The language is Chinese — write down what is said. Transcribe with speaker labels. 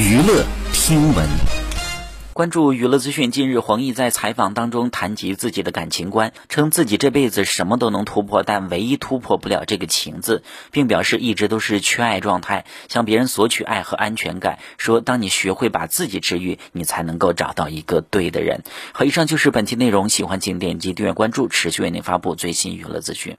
Speaker 1: 娱乐听闻。
Speaker 2: 关注娱乐资讯近日黄奕在采访当中谈及自己的感情观称自己这辈子什么都能突破但唯一突破不了这个情字并表示一直都是缺爱状态向别人索取爱和安全感说当你学会把自己治愈你才能够找到一个对的人。好以上就是本期内容喜欢请点击订阅关注持续为您发布最新娱乐资讯。